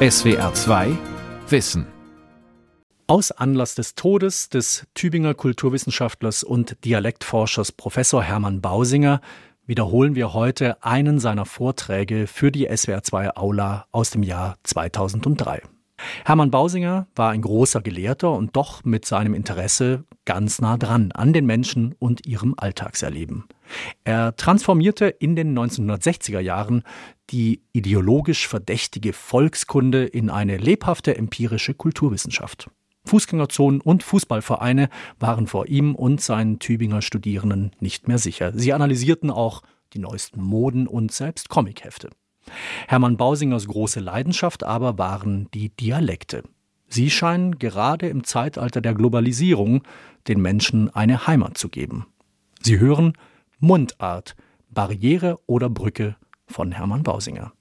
SWR 2 Wissen. Aus Anlass des Todes des Tübinger Kulturwissenschaftlers und Dialektforschers Professor Hermann Bausinger wiederholen wir heute einen seiner Vorträge für die SWR 2 Aula aus dem Jahr 2003. Hermann Bausinger war ein großer Gelehrter und doch mit seinem Interesse ganz nah dran an den Menschen und ihrem Alltagserleben. Er transformierte in den 1960er Jahren die ideologisch verdächtige Volkskunde in eine lebhafte empirische Kulturwissenschaft. Fußgängerzonen und Fußballvereine waren vor ihm und seinen Tübinger Studierenden nicht mehr sicher. Sie analysierten auch die neuesten Moden und selbst Comichefte. Hermann Bausingers große Leidenschaft aber waren die Dialekte. Sie scheinen gerade im Zeitalter der Globalisierung den Menschen eine Heimat zu geben. Sie hören Mundart, Barriere oder Brücke von Hermann Bausinger.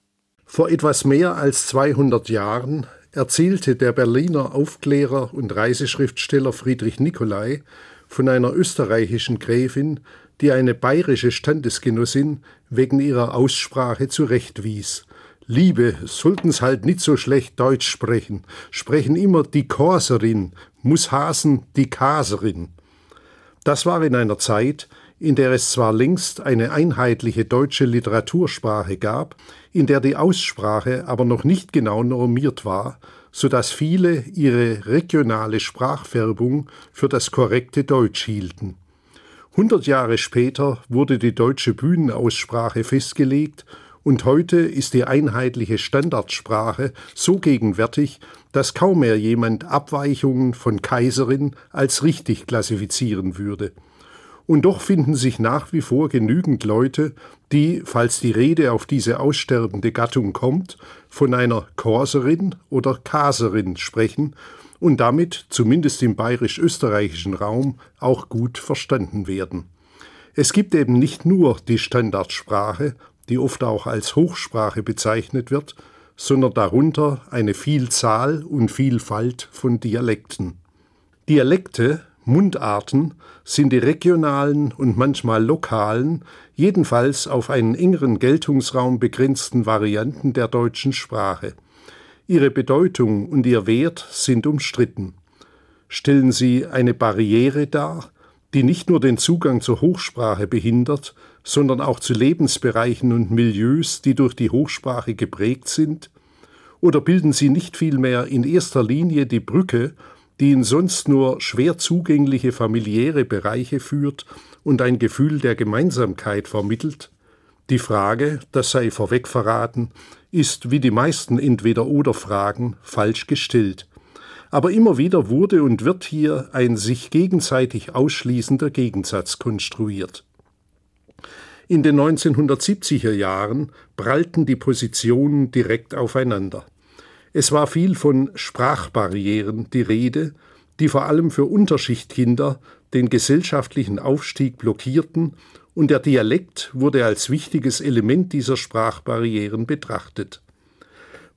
Vor etwas mehr als 200 Jahren erzählte der Berliner Aufklärer und Reiseschriftsteller Friedrich Nicolai von einer österreichischen Gräfin, die eine bayerische Standesgenossin wegen ihrer Aussprache zurechtwies. Liebe, sollten's halt nicht so schlecht Deutsch sprechen, sprechen immer die Korserin, muss Hasen die Kaserin. Das war in einer Zeit, in der es zwar längst eine einheitliche deutsche Literatursprache gab, in der die Aussprache aber noch nicht genau normiert war, so dass viele ihre regionale Sprachfärbung für das korrekte Deutsch hielten. Hundert Jahre später wurde die deutsche Bühnenaussprache festgelegt und heute ist die einheitliche Standardsprache so gegenwärtig, dass kaum mehr jemand Abweichungen von Kaiserin als richtig klassifizieren würde. Und doch finden sich nach wie vor genügend Leute, die, falls die Rede auf diese aussterbende Gattung kommt, von einer Korserin oder Kaserin sprechen und damit, zumindest im bayerisch-österreichischen Raum, auch gut verstanden werden. Es gibt eben nicht nur die Standardsprache, die oft auch als Hochsprache bezeichnet wird, sondern darunter eine Vielzahl und Vielfalt von Dialekten. Dialekte Mundarten sind die regionalen und manchmal lokalen, jedenfalls auf einen engeren Geltungsraum begrenzten Varianten der deutschen Sprache. Ihre Bedeutung und ihr Wert sind umstritten. Stellen sie eine Barriere dar, die nicht nur den Zugang zur Hochsprache behindert, sondern auch zu Lebensbereichen und Milieus, die durch die Hochsprache geprägt sind? Oder bilden sie nicht vielmehr in erster Linie die Brücke die in sonst nur schwer zugängliche familiäre Bereiche führt und ein Gefühl der Gemeinsamkeit vermittelt? Die Frage, das sei vorweg verraten, ist wie die meisten Entweder-oder-Fragen falsch gestellt. Aber immer wieder wurde und wird hier ein sich gegenseitig ausschließender Gegensatz konstruiert. In den 1970er Jahren prallten die Positionen direkt aufeinander. Es war viel von Sprachbarrieren die Rede, die vor allem für Unterschichtkinder den gesellschaftlichen Aufstieg blockierten, und der Dialekt wurde als wichtiges Element dieser Sprachbarrieren betrachtet.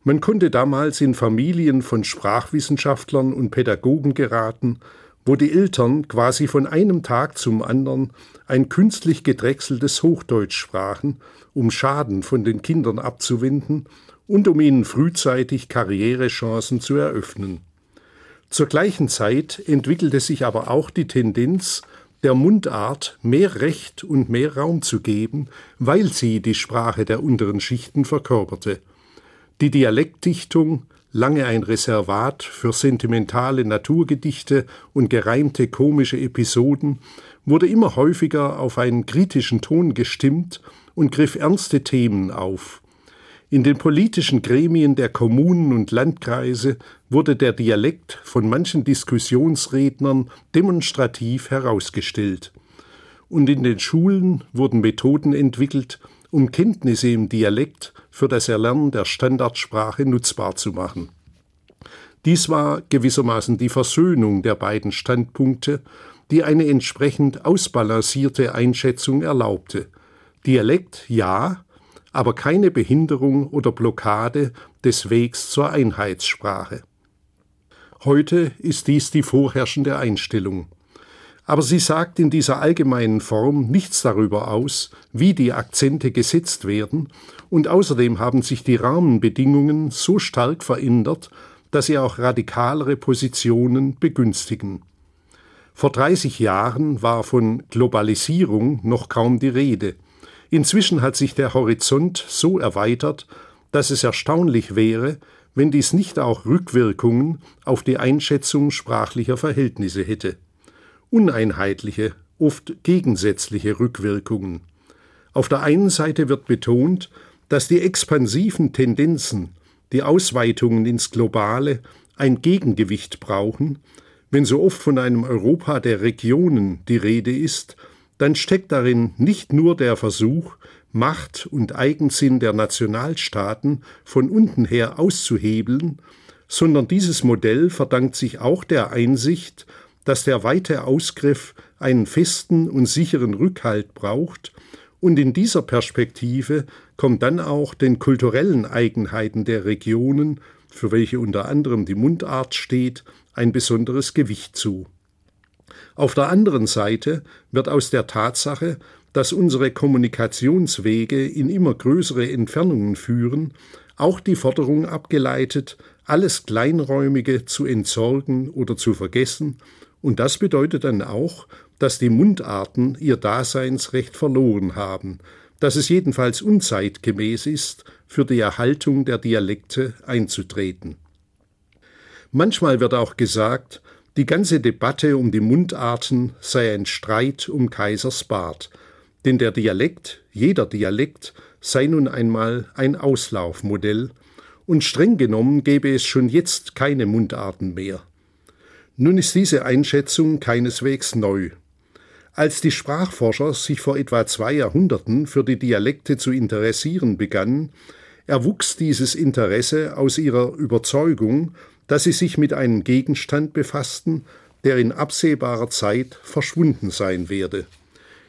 Man konnte damals in Familien von Sprachwissenschaftlern und Pädagogen geraten, wo die Eltern quasi von einem Tag zum anderen ein künstlich gedrechseltes Hochdeutsch sprachen, um Schaden von den Kindern abzuwenden und um ihnen frühzeitig Karrierechancen zu eröffnen. Zur gleichen Zeit entwickelte sich aber auch die Tendenz, der Mundart mehr Recht und mehr Raum zu geben, weil sie die Sprache der unteren Schichten verkörperte. Die Dialektdichtung, lange ein Reservat für sentimentale Naturgedichte und gereimte komische Episoden, wurde immer häufiger auf einen kritischen Ton gestimmt und griff ernste Themen auf. In den politischen Gremien der Kommunen und Landkreise wurde der Dialekt von manchen Diskussionsrednern demonstrativ herausgestellt. Und in den Schulen wurden Methoden entwickelt, um Kenntnisse im Dialekt für das Erlernen der Standardsprache nutzbar zu machen. Dies war gewissermaßen die Versöhnung der beiden Standpunkte, die eine entsprechend ausbalancierte Einschätzung erlaubte. Dialekt ja, aber keine Behinderung oder Blockade des Wegs zur Einheitssprache. Heute ist dies die vorherrschende Einstellung. aber sie sagt in dieser allgemeinen Form nichts darüber aus, wie die Akzente gesetzt werden, und außerdem haben sich die Rahmenbedingungen so stark verändert, dass sie auch radikalere Positionen begünstigen. Vor 30 Jahren war von Globalisierung noch kaum die Rede. Inzwischen hat sich der Horizont so erweitert, dass es erstaunlich wäre, wenn dies nicht auch Rückwirkungen auf die Einschätzung sprachlicher Verhältnisse hätte. Uneinheitliche, oft gegensätzliche Rückwirkungen. Auf der einen Seite wird betont, dass die expansiven Tendenzen, die Ausweitungen ins Globale, ein Gegengewicht brauchen, wenn so oft von einem Europa der Regionen die Rede ist, dann steckt darin nicht nur der Versuch, Macht und Eigensinn der Nationalstaaten von unten her auszuhebeln, sondern dieses Modell verdankt sich auch der Einsicht, dass der weite Ausgriff einen festen und sicheren Rückhalt braucht, und in dieser Perspektive kommt dann auch den kulturellen Eigenheiten der Regionen, für welche unter anderem die Mundart steht, ein besonderes Gewicht zu. Auf der anderen Seite wird aus der Tatsache, dass unsere Kommunikationswege in immer größere Entfernungen führen, auch die Forderung abgeleitet, alles Kleinräumige zu entsorgen oder zu vergessen, und das bedeutet dann auch, dass die Mundarten ihr Daseinsrecht verloren haben, dass es jedenfalls unzeitgemäß ist, für die Erhaltung der Dialekte einzutreten. Manchmal wird auch gesagt, die ganze Debatte um die Mundarten sei ein Streit um Kaisers Bart, denn der Dialekt, jeder Dialekt, sei nun einmal ein Auslaufmodell, und streng genommen gäbe es schon jetzt keine Mundarten mehr. Nun ist diese Einschätzung keineswegs neu. Als die Sprachforscher sich vor etwa zwei Jahrhunderten für die Dialekte zu interessieren begannen, erwuchs dieses Interesse aus ihrer Überzeugung, dass sie sich mit einem Gegenstand befassten, der in absehbarer Zeit verschwunden sein werde.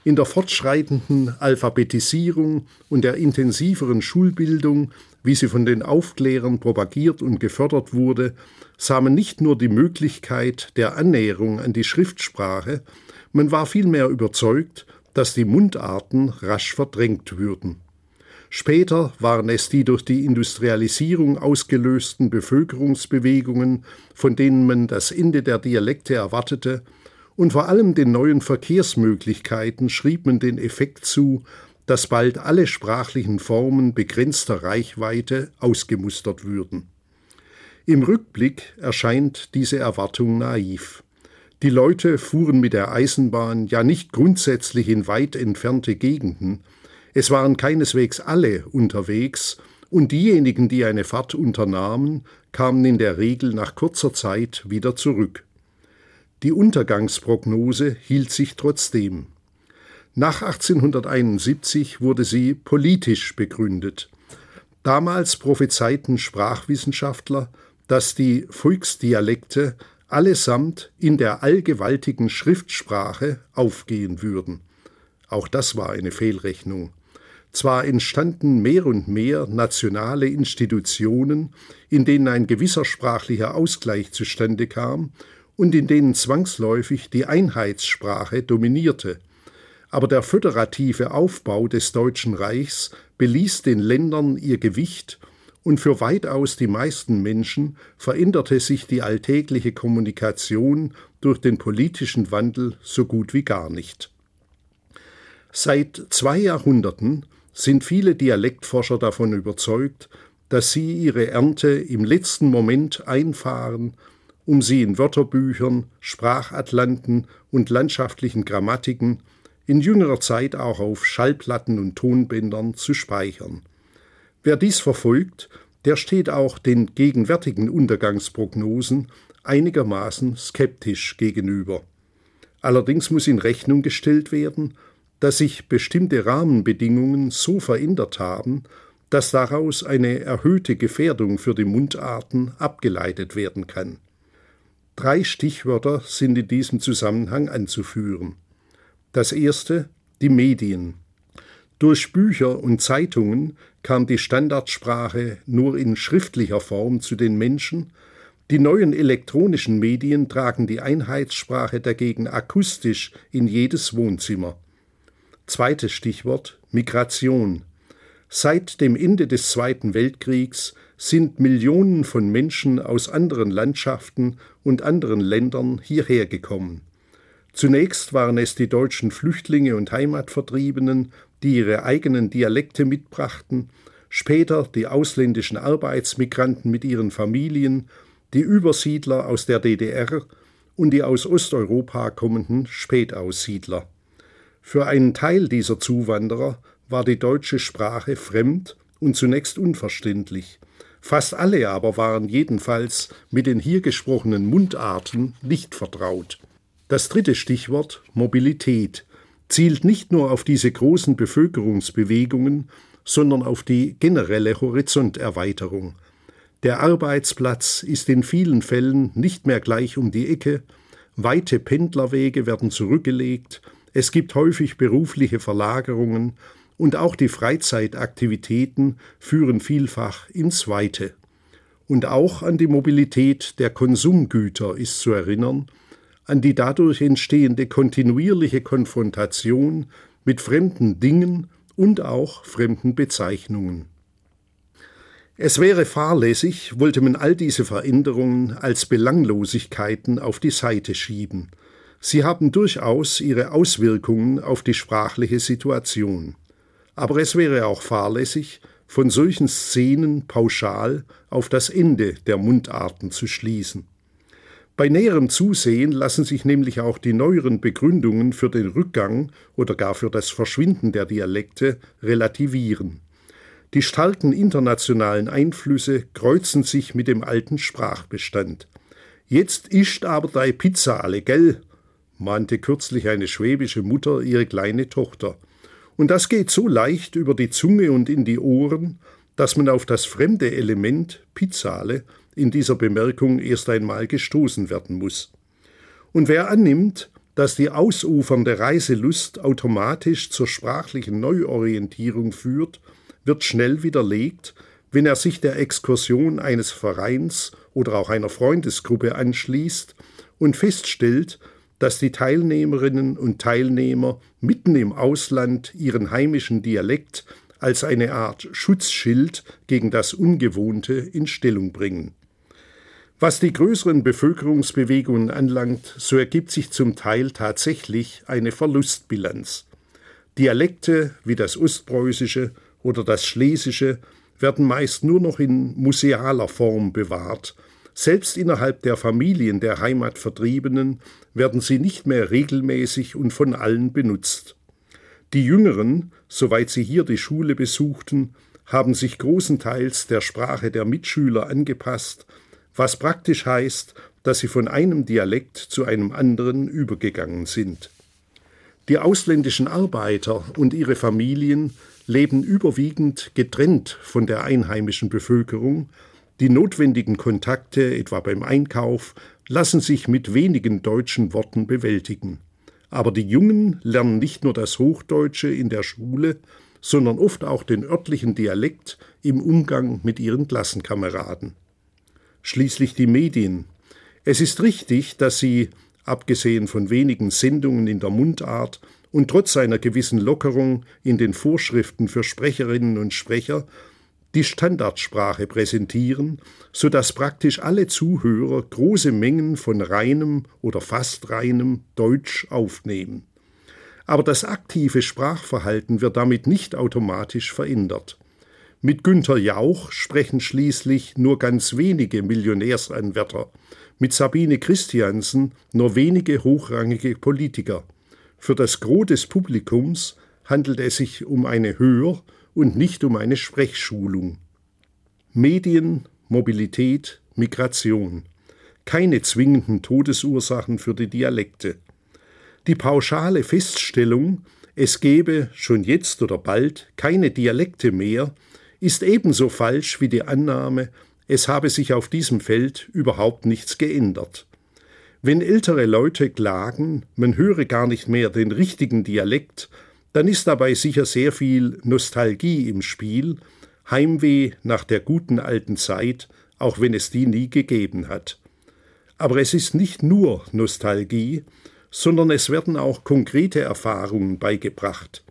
In der fortschreitenden Alphabetisierung und der intensiveren Schulbildung, wie sie von den Aufklärern propagiert und gefördert wurde, sah man nicht nur die Möglichkeit der Annäherung an die Schriftsprache, man war vielmehr überzeugt, dass die Mundarten rasch verdrängt würden. Später waren es die durch die Industrialisierung ausgelösten Bevölkerungsbewegungen, von denen man das Ende der Dialekte erwartete, und vor allem den neuen Verkehrsmöglichkeiten schrieb man den Effekt zu, dass bald alle sprachlichen Formen begrenzter Reichweite ausgemustert würden. Im Rückblick erscheint diese Erwartung naiv. Die Leute fuhren mit der Eisenbahn ja nicht grundsätzlich in weit entfernte Gegenden, es waren keineswegs alle unterwegs, und diejenigen, die eine Fahrt unternahmen, kamen in der Regel nach kurzer Zeit wieder zurück. Die Untergangsprognose hielt sich trotzdem. Nach 1871 wurde sie politisch begründet. Damals prophezeiten Sprachwissenschaftler, dass die Volksdialekte allesamt in der allgewaltigen Schriftsprache aufgehen würden. Auch das war eine Fehlrechnung. Zwar entstanden mehr und mehr nationale Institutionen, in denen ein gewisser sprachlicher Ausgleich zustande kam und in denen zwangsläufig die Einheitssprache dominierte, aber der föderative Aufbau des Deutschen Reichs beließ den Ländern ihr Gewicht und für weitaus die meisten Menschen veränderte sich die alltägliche Kommunikation durch den politischen Wandel so gut wie gar nicht. Seit zwei Jahrhunderten sind viele Dialektforscher davon überzeugt, dass sie ihre Ernte im letzten Moment einfahren, um sie in Wörterbüchern, Sprachatlanten und landschaftlichen Grammatiken, in jüngerer Zeit auch auf Schallplatten und Tonbändern zu speichern. Wer dies verfolgt, der steht auch den gegenwärtigen Untergangsprognosen einigermaßen skeptisch gegenüber. Allerdings muss in Rechnung gestellt werden, dass sich bestimmte Rahmenbedingungen so verändert haben, dass daraus eine erhöhte Gefährdung für die Mundarten abgeleitet werden kann. Drei Stichwörter sind in diesem Zusammenhang anzuführen. Das erste die Medien. Durch Bücher und Zeitungen kam die Standardsprache nur in schriftlicher Form zu den Menschen, Die neuen elektronischen Medien tragen die Einheitssprache dagegen akustisch in jedes Wohnzimmer. Zweites Stichwort Migration. Seit dem Ende des Zweiten Weltkriegs sind Millionen von Menschen aus anderen Landschaften und anderen Ländern hierher gekommen. Zunächst waren es die deutschen Flüchtlinge und Heimatvertriebenen, die ihre eigenen Dialekte mitbrachten, später die ausländischen Arbeitsmigranten mit ihren Familien, die Übersiedler aus der DDR und die aus Osteuropa kommenden Spätaussiedler. Für einen Teil dieser Zuwanderer war die deutsche Sprache fremd und zunächst unverständlich. Fast alle aber waren jedenfalls mit den hier gesprochenen Mundarten nicht vertraut. Das dritte Stichwort Mobilität zielt nicht nur auf diese großen Bevölkerungsbewegungen, sondern auf die generelle Horizonterweiterung. Der Arbeitsplatz ist in vielen Fällen nicht mehr gleich um die Ecke, weite Pendlerwege werden zurückgelegt, es gibt häufig berufliche Verlagerungen und auch die Freizeitaktivitäten führen vielfach ins Weite. Und auch an die Mobilität der Konsumgüter ist zu erinnern, an die dadurch entstehende kontinuierliche Konfrontation mit fremden Dingen und auch fremden Bezeichnungen. Es wäre fahrlässig, wollte man all diese Veränderungen als Belanglosigkeiten auf die Seite schieben. Sie haben durchaus ihre Auswirkungen auf die sprachliche Situation. Aber es wäre auch fahrlässig, von solchen Szenen pauschal auf das Ende der Mundarten zu schließen. Bei näherem Zusehen lassen sich nämlich auch die neueren Begründungen für den Rückgang oder gar für das Verschwinden der Dialekte relativieren. Die starken internationalen Einflüsse kreuzen sich mit dem alten Sprachbestand. Jetzt ischt aber dei Pizza alle, gell? Mahnte kürzlich eine schwäbische Mutter ihre kleine Tochter. Und das geht so leicht über die Zunge und in die Ohren, dass man auf das fremde Element Pizzale in dieser Bemerkung erst einmal gestoßen werden muss. Und wer annimmt, dass die ausufernde Reiselust automatisch zur sprachlichen Neuorientierung führt, wird schnell widerlegt, wenn er sich der Exkursion eines Vereins oder auch einer Freundesgruppe anschließt und feststellt, dass die Teilnehmerinnen und Teilnehmer mitten im Ausland ihren heimischen Dialekt als eine Art Schutzschild gegen das Ungewohnte in Stellung bringen. Was die größeren Bevölkerungsbewegungen anlangt, so ergibt sich zum Teil tatsächlich eine Verlustbilanz. Dialekte wie das Ostpreußische oder das Schlesische werden meist nur noch in musealer Form bewahrt. Selbst innerhalb der Familien der Heimatvertriebenen werden sie nicht mehr regelmäßig und von allen benutzt. Die Jüngeren, soweit sie hier die Schule besuchten, haben sich großenteils der Sprache der Mitschüler angepasst was praktisch heißt, dass sie von einem Dialekt zu einem anderen übergegangen sind. Die ausländischen Arbeiter und ihre Familien leben überwiegend getrennt von der einheimischen Bevölkerung, die notwendigen Kontakte, etwa beim Einkauf, lassen sich mit wenigen deutschen Worten bewältigen. Aber die Jungen lernen nicht nur das Hochdeutsche in der Schule, sondern oft auch den örtlichen Dialekt im Umgang mit ihren Klassenkameraden schließlich die Medien. Es ist richtig, dass sie, abgesehen von wenigen Sendungen in der Mundart und trotz einer gewissen Lockerung in den Vorschriften für Sprecherinnen und Sprecher, die Standardsprache präsentieren, so dass praktisch alle Zuhörer große Mengen von reinem oder fast reinem Deutsch aufnehmen. Aber das aktive Sprachverhalten wird damit nicht automatisch verändert. Mit Günter Jauch sprechen schließlich nur ganz wenige Millionärsanwärter, mit Sabine Christiansen nur wenige hochrangige Politiker. Für das Gros des Publikums handelt es sich um eine Hör- und nicht um eine Sprechschulung. Medien, Mobilität, Migration. Keine zwingenden Todesursachen für die Dialekte. Die pauschale Feststellung, es gebe schon jetzt oder bald keine Dialekte mehr, ist ebenso falsch wie die Annahme, es habe sich auf diesem Feld überhaupt nichts geändert. Wenn ältere Leute klagen, man höre gar nicht mehr den richtigen Dialekt, dann ist dabei sicher sehr viel Nostalgie im Spiel, Heimweh nach der guten alten Zeit, auch wenn es die nie gegeben hat. Aber es ist nicht nur Nostalgie, sondern es werden auch konkrete Erfahrungen beigebracht.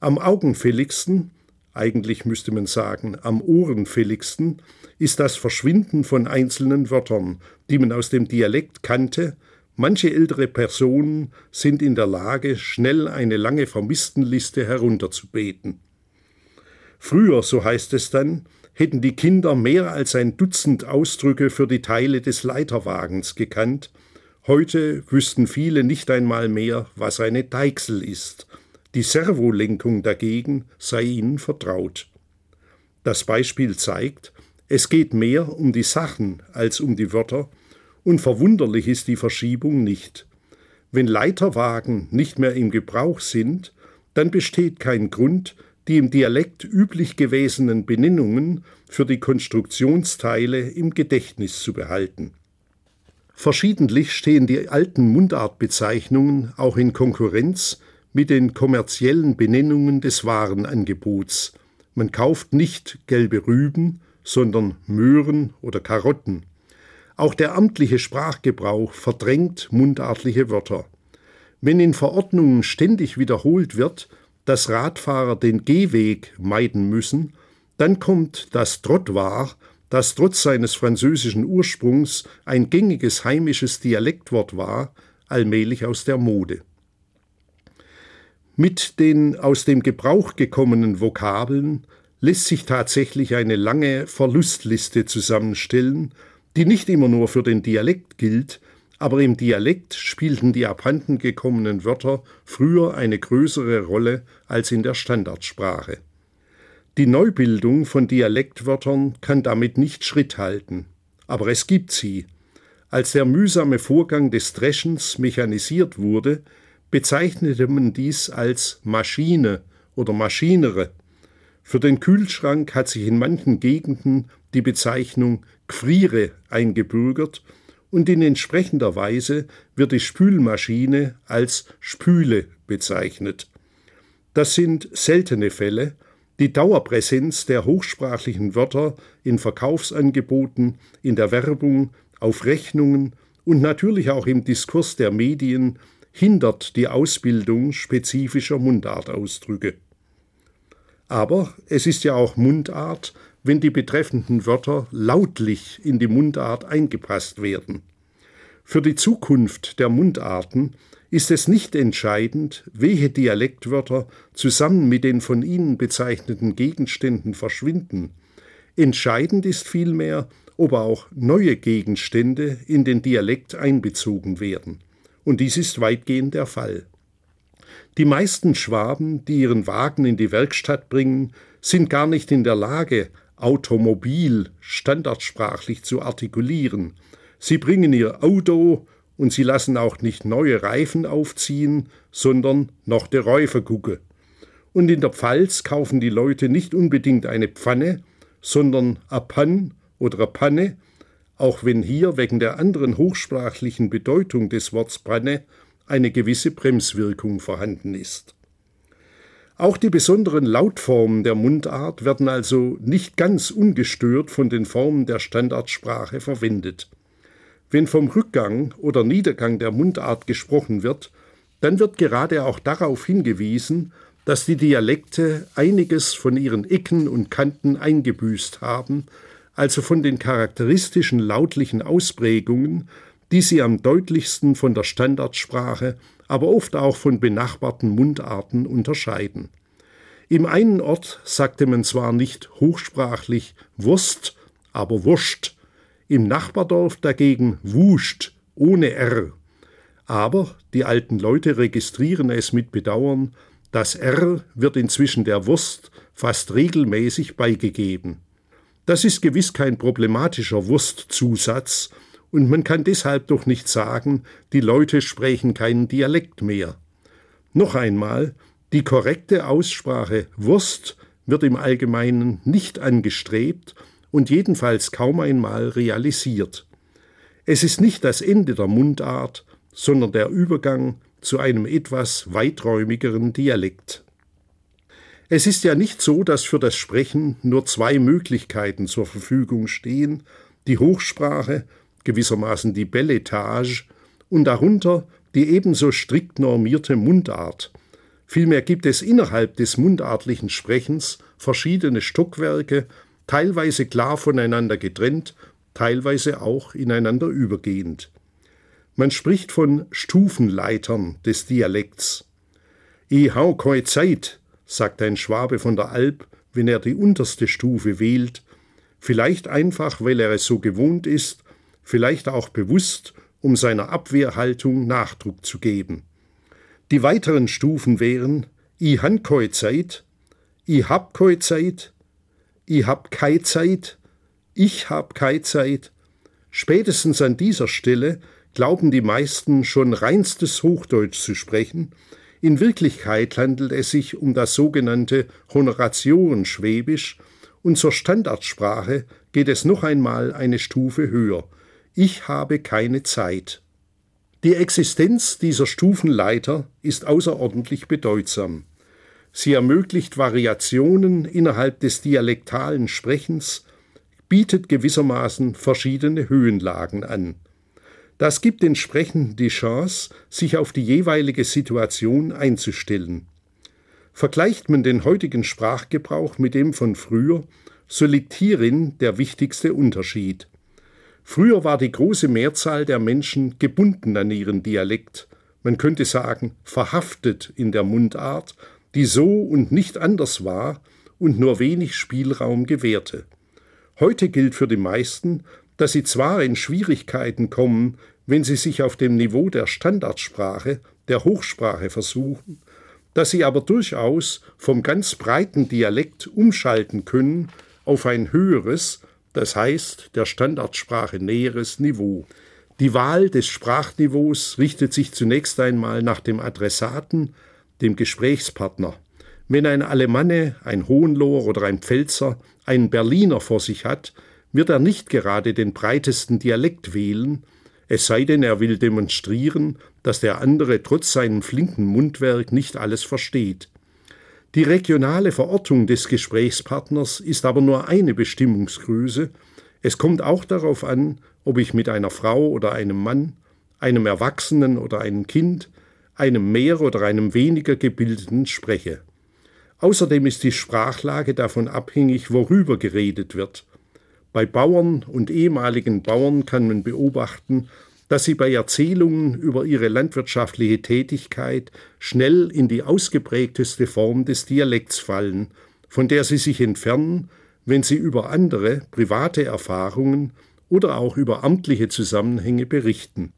Am augenfälligsten, eigentlich müsste man sagen, am ohrenfälligsten, ist das Verschwinden von einzelnen Wörtern, die man aus dem Dialekt kannte. Manche ältere Personen sind in der Lage, schnell eine lange Vermisstenliste herunterzubeten. Früher, so heißt es dann, hätten die Kinder mehr als ein Dutzend Ausdrücke für die Teile des Leiterwagens gekannt, heute wüssten viele nicht einmal mehr, was eine Deichsel ist, die Servolenkung dagegen sei ihnen vertraut. Das Beispiel zeigt, es geht mehr um die Sachen als um die Wörter, und verwunderlich ist die Verschiebung nicht. Wenn Leiterwagen nicht mehr im Gebrauch sind, dann besteht kein Grund, die im Dialekt üblich gewesenen Benennungen für die Konstruktionsteile im Gedächtnis zu behalten. Verschiedentlich stehen die alten Mundartbezeichnungen auch in Konkurrenz mit den kommerziellen Benennungen des Warenangebots. Man kauft nicht gelbe Rüben, sondern Möhren oder Karotten. Auch der amtliche Sprachgebrauch verdrängt mundartliche Wörter. Wenn in Verordnungen ständig wiederholt wird, dass Radfahrer den Gehweg meiden müssen, dann kommt das Trottoir, das trotz seines französischen Ursprungs ein gängiges heimisches Dialektwort war, allmählich aus der Mode. Mit den aus dem Gebrauch gekommenen Vokabeln lässt sich tatsächlich eine lange Verlustliste zusammenstellen, die nicht immer nur für den Dialekt gilt, aber im Dialekt spielten die abhanden gekommenen Wörter früher eine größere Rolle als in der Standardsprache. Die Neubildung von Dialektwörtern kann damit nicht Schritt halten, aber es gibt sie. Als der mühsame Vorgang des Dreschens mechanisiert wurde, bezeichnete man dies als Maschine oder Maschinere. Für den Kühlschrank hat sich in manchen Gegenden die Bezeichnung Gfriere eingebürgert und in entsprechender Weise wird die Spülmaschine als Spüle bezeichnet. Das sind seltene Fälle, die Dauerpräsenz der hochsprachlichen Wörter in Verkaufsangeboten, in der Werbung, auf Rechnungen und natürlich auch im Diskurs der Medien hindert die Ausbildung spezifischer Mundartausdrücke. Aber es ist ja auch Mundart, wenn die betreffenden Wörter lautlich in die Mundart eingepasst werden. Für die Zukunft der Mundarten ist es nicht entscheidend, welche Dialektwörter zusammen mit den von ihnen bezeichneten Gegenständen verschwinden. Entscheidend ist vielmehr, ob auch neue Gegenstände in den Dialekt einbezogen werden. Und dies ist weitgehend der Fall. Die meisten Schwaben, die ihren Wagen in die Werkstatt bringen, sind gar nicht in der Lage, Automobil standardsprachlich zu artikulieren. Sie bringen ihr Auto und sie lassen auch nicht neue Reifen aufziehen, sondern noch der Räufer gucke. Und in der Pfalz kaufen die Leute nicht unbedingt eine Pfanne, sondern a Pan oder a Panne, auch wenn hier wegen der anderen hochsprachlichen Bedeutung des Worts Panne eine gewisse Bremswirkung vorhanden ist. Auch die besonderen Lautformen der Mundart werden also nicht ganz ungestört von den Formen der Standardsprache verwendet. Wenn vom Rückgang oder Niedergang der Mundart gesprochen wird, dann wird gerade auch darauf hingewiesen, dass die Dialekte einiges von ihren Ecken und Kanten eingebüßt haben, also von den charakteristischen lautlichen Ausprägungen, die sie am deutlichsten von der Standardsprache aber oft auch von benachbarten Mundarten unterscheiden. Im einen Ort sagte man zwar nicht hochsprachlich Wurst, aber Wurscht, im Nachbardorf dagegen Wuscht, ohne R. Aber die alten Leute registrieren es mit Bedauern, das R wird inzwischen der Wurst fast regelmäßig beigegeben. Das ist gewiss kein problematischer Wurstzusatz, und man kann deshalb doch nicht sagen, die Leute sprechen keinen Dialekt mehr. Noch einmal, die korrekte Aussprache Wurst wird im Allgemeinen nicht angestrebt und jedenfalls kaum einmal realisiert. Es ist nicht das Ende der Mundart, sondern der Übergang zu einem etwas weiträumigeren Dialekt. Es ist ja nicht so, dass für das Sprechen nur zwei Möglichkeiten zur Verfügung stehen, die Hochsprache gewissermaßen die Belletage, und darunter die ebenso strikt normierte Mundart. Vielmehr gibt es innerhalb des mundartlichen Sprechens verschiedene Stockwerke, teilweise klar voneinander getrennt, teilweise auch ineinander übergehend. Man spricht von Stufenleitern des Dialekts. I hau koi Zeit, sagt ein Schwabe von der Alp, wenn er die unterste Stufe wählt, vielleicht einfach, weil er es so gewohnt ist, vielleicht auch bewusst, um seiner Abwehrhaltung Nachdruck zu geben. Die weiteren Stufen wären I han koi Zeit, I hab koi Zeit, I hab kei Zeit, ich hab kei Zeit. Spätestens an dieser Stelle glauben die meisten schon reinstes Hochdeutsch zu sprechen, in Wirklichkeit handelt es sich um das sogenannte Honoratiorenschwäbisch und zur Standardsprache geht es noch einmal eine Stufe höher. Ich habe keine Zeit. Die Existenz dieser Stufenleiter ist außerordentlich bedeutsam. Sie ermöglicht Variationen innerhalb des dialektalen Sprechens, bietet gewissermaßen verschiedene Höhenlagen an. Das gibt den Sprechenden die Chance, sich auf die jeweilige Situation einzustellen. Vergleicht man den heutigen Sprachgebrauch mit dem von früher, so liegt hierin der wichtigste Unterschied. Früher war die große Mehrzahl der Menschen gebunden an ihren Dialekt, man könnte sagen verhaftet in der Mundart, die so und nicht anders war und nur wenig Spielraum gewährte. Heute gilt für die meisten, dass sie zwar in Schwierigkeiten kommen, wenn sie sich auf dem Niveau der Standardsprache, der Hochsprache versuchen, dass sie aber durchaus vom ganz breiten Dialekt umschalten können auf ein höheres, das heißt der Standardsprache näheres Niveau. Die Wahl des Sprachniveaus richtet sich zunächst einmal nach dem Adressaten, dem Gesprächspartner. Wenn ein Alemanne, ein Hohenloher oder ein Pfälzer einen Berliner vor sich hat, wird er nicht gerade den breitesten Dialekt wählen, es sei denn, er will demonstrieren, dass der andere trotz seinem flinken Mundwerk nicht alles versteht. Die regionale Verortung des Gesprächspartners ist aber nur eine Bestimmungsgröße, es kommt auch darauf an, ob ich mit einer Frau oder einem Mann, einem Erwachsenen oder einem Kind, einem mehr oder einem weniger gebildeten spreche. Außerdem ist die Sprachlage davon abhängig, worüber geredet wird. Bei Bauern und ehemaligen Bauern kann man beobachten, dass sie bei Erzählungen über ihre landwirtschaftliche Tätigkeit schnell in die ausgeprägteste Form des Dialekts fallen, von der sie sich entfernen, wenn sie über andere private Erfahrungen oder auch über amtliche Zusammenhänge berichten.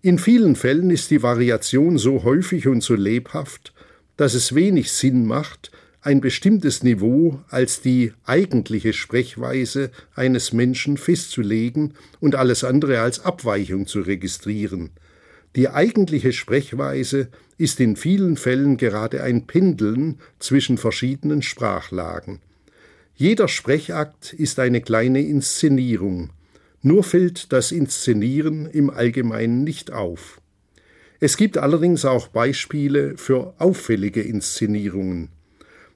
In vielen Fällen ist die Variation so häufig und so lebhaft, dass es wenig Sinn macht, ein bestimmtes Niveau als die eigentliche Sprechweise eines Menschen festzulegen und alles andere als Abweichung zu registrieren. Die eigentliche Sprechweise ist in vielen Fällen gerade ein Pendeln zwischen verschiedenen Sprachlagen. Jeder Sprechakt ist eine kleine Inszenierung, nur fällt das Inszenieren im Allgemeinen nicht auf. Es gibt allerdings auch Beispiele für auffällige Inszenierungen.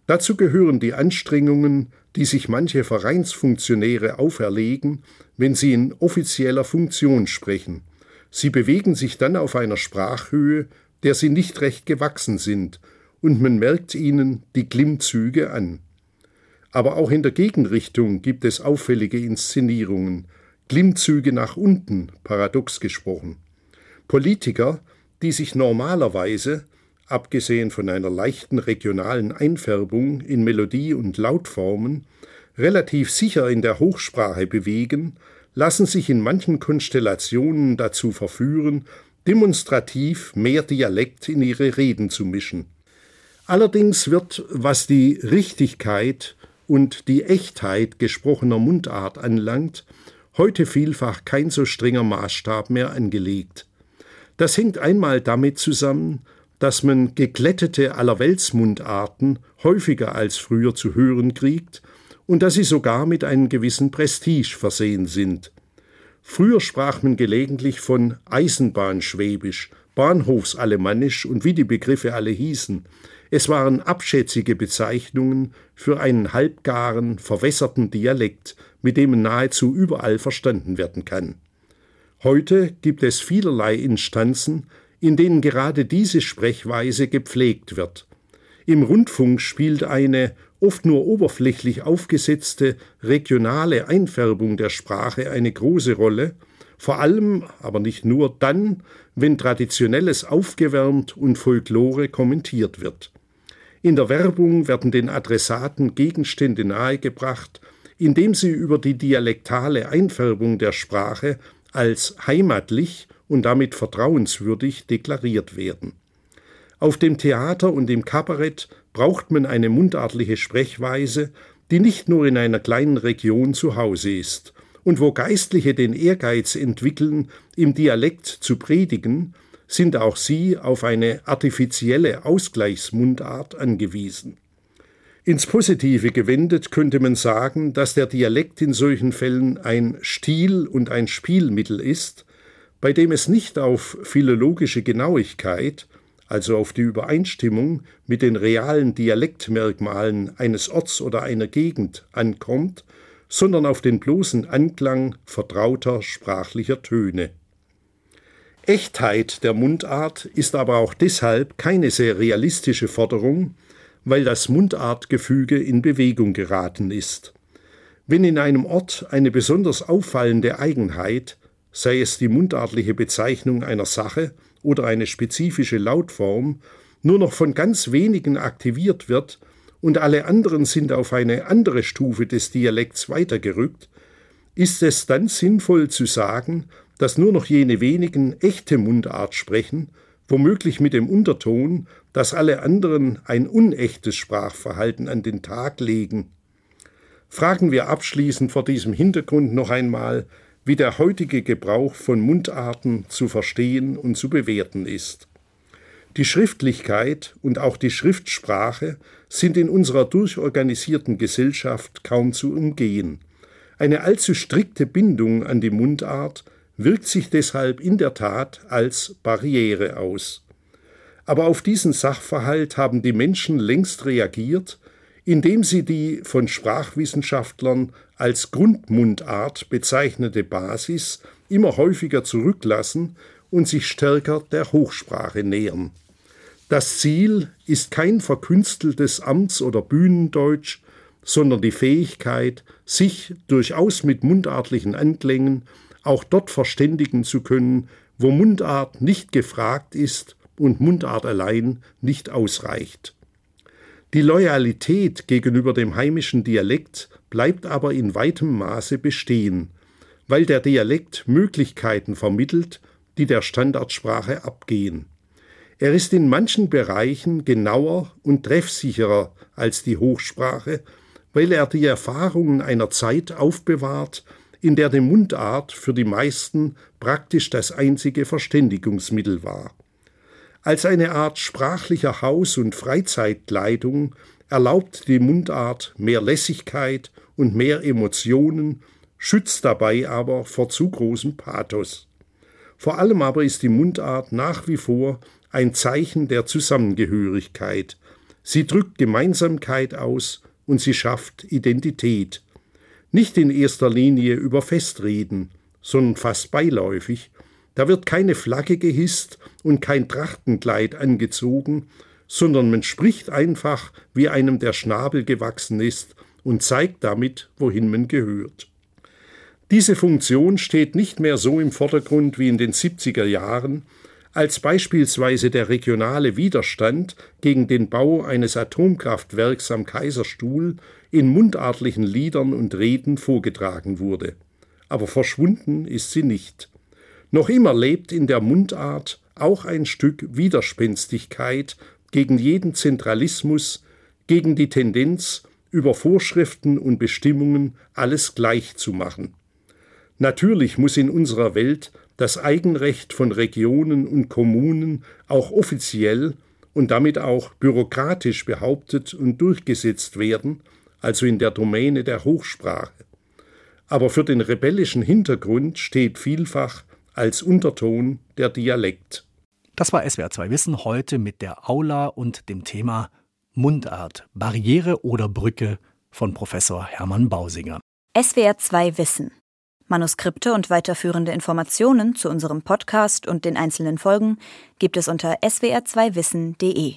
Dazu gehören die Anstrengungen, die sich manche Vereinsfunktionäre auferlegen, wenn sie in offizieller Funktion sprechen. Sie bewegen sich dann auf einer Sprachhöhe, der sie nicht recht gewachsen sind, und man merkt ihnen die Glimmzüge an. Aber auch in der Gegenrichtung gibt es auffällige Inszenierungen, Glimmzüge nach unten, paradox gesprochen. Politiker, die sich normalerweise abgesehen von einer leichten regionalen Einfärbung in Melodie und Lautformen, relativ sicher in der Hochsprache bewegen, lassen sich in manchen Konstellationen dazu verführen, demonstrativ mehr Dialekt in ihre Reden zu mischen. Allerdings wird, was die Richtigkeit und die Echtheit gesprochener Mundart anlangt, heute vielfach kein so strenger Maßstab mehr angelegt. Das hängt einmal damit zusammen, dass man geglättete Allerweltsmundarten häufiger als früher zu hören kriegt und dass sie sogar mit einem gewissen Prestige versehen sind. Früher sprach man gelegentlich von Eisenbahnschwäbisch, Bahnhofsalemannisch und wie die Begriffe alle hießen. Es waren abschätzige Bezeichnungen für einen halbgaren, verwässerten Dialekt, mit dem nahezu überall verstanden werden kann. Heute gibt es vielerlei Instanzen, in denen gerade diese Sprechweise gepflegt wird. Im Rundfunk spielt eine oft nur oberflächlich aufgesetzte regionale Einfärbung der Sprache eine große Rolle, vor allem, aber nicht nur dann, wenn Traditionelles aufgewärmt und Folklore kommentiert wird. In der Werbung werden den Adressaten Gegenstände nahegebracht, indem sie über die dialektale Einfärbung der Sprache als heimatlich und damit vertrauenswürdig deklariert werden. Auf dem Theater und im Kabarett braucht man eine mundartliche Sprechweise, die nicht nur in einer kleinen Region zu Hause ist, und wo Geistliche den Ehrgeiz entwickeln, im Dialekt zu predigen, sind auch sie auf eine artifizielle Ausgleichsmundart angewiesen. Ins Positive gewendet könnte man sagen, dass der Dialekt in solchen Fällen ein Stil und ein Spielmittel ist, bei dem es nicht auf philologische Genauigkeit, also auf die Übereinstimmung mit den realen Dialektmerkmalen eines Orts oder einer Gegend ankommt, sondern auf den bloßen Anklang vertrauter sprachlicher Töne. Echtheit der Mundart ist aber auch deshalb keine sehr realistische Forderung, weil das Mundartgefüge in Bewegung geraten ist. Wenn in einem Ort eine besonders auffallende Eigenheit, sei es die mundartliche Bezeichnung einer Sache oder eine spezifische Lautform, nur noch von ganz wenigen aktiviert wird und alle anderen sind auf eine andere Stufe des Dialekts weitergerückt, ist es dann sinnvoll zu sagen, dass nur noch jene wenigen echte Mundart sprechen womöglich mit dem Unterton, dass alle anderen ein unechtes Sprachverhalten an den Tag legen. Fragen wir abschließend vor diesem Hintergrund noch einmal, wie der heutige Gebrauch von Mundarten zu verstehen und zu bewerten ist. Die Schriftlichkeit und auch die Schriftsprache sind in unserer durchorganisierten Gesellschaft kaum zu umgehen. Eine allzu strikte Bindung an die Mundart wirkt sich deshalb in der Tat als Barriere aus. Aber auf diesen Sachverhalt haben die Menschen längst reagiert, indem sie die von Sprachwissenschaftlern als Grundmundart bezeichnete Basis immer häufiger zurücklassen und sich stärker der Hochsprache nähern. Das Ziel ist kein verkünsteltes Amts- oder Bühnendeutsch, sondern die Fähigkeit, sich durchaus mit mundartlichen Anklängen auch dort verständigen zu können, wo Mundart nicht gefragt ist und Mundart allein nicht ausreicht. Die Loyalität gegenüber dem heimischen Dialekt bleibt aber in weitem Maße bestehen, weil der Dialekt Möglichkeiten vermittelt, die der Standardsprache abgehen. Er ist in manchen Bereichen genauer und treffsicherer als die Hochsprache, weil er die Erfahrungen einer Zeit aufbewahrt, in der die Mundart für die meisten praktisch das einzige Verständigungsmittel war. Als eine Art sprachlicher Haus- und Freizeitkleidung erlaubt die Mundart mehr Lässigkeit und mehr Emotionen, schützt dabei aber vor zu großem Pathos. Vor allem aber ist die Mundart nach wie vor ein Zeichen der Zusammengehörigkeit. Sie drückt Gemeinsamkeit aus und sie schafft Identität, nicht in erster Linie über Festreden, sondern fast beiläufig, da wird keine Flagge gehisst und kein Trachtenkleid angezogen, sondern man spricht einfach, wie einem der Schnabel gewachsen ist und zeigt damit, wohin man gehört. Diese Funktion steht nicht mehr so im Vordergrund wie in den 70er Jahren, als beispielsweise der regionale Widerstand gegen den Bau eines Atomkraftwerks am Kaiserstuhl in mundartlichen Liedern und Reden vorgetragen wurde. Aber verschwunden ist sie nicht. Noch immer lebt in der Mundart auch ein Stück Widerspenstigkeit gegen jeden Zentralismus, gegen die Tendenz, über Vorschriften und Bestimmungen alles gleich zu machen. Natürlich muss in unserer Welt das Eigenrecht von Regionen und Kommunen auch offiziell und damit auch bürokratisch behauptet und durchgesetzt werden, also in der Domäne der Hochsprache. Aber für den rebellischen Hintergrund steht vielfach als Unterton der Dialekt. Das war SWR 2 Wissen heute mit der Aula und dem Thema Mundart, Barriere oder Brücke von Professor Hermann Bausinger. SWR 2 Wissen Manuskripte und weiterführende Informationen zu unserem Podcast und den einzelnen Folgen gibt es unter swr2wissen.de.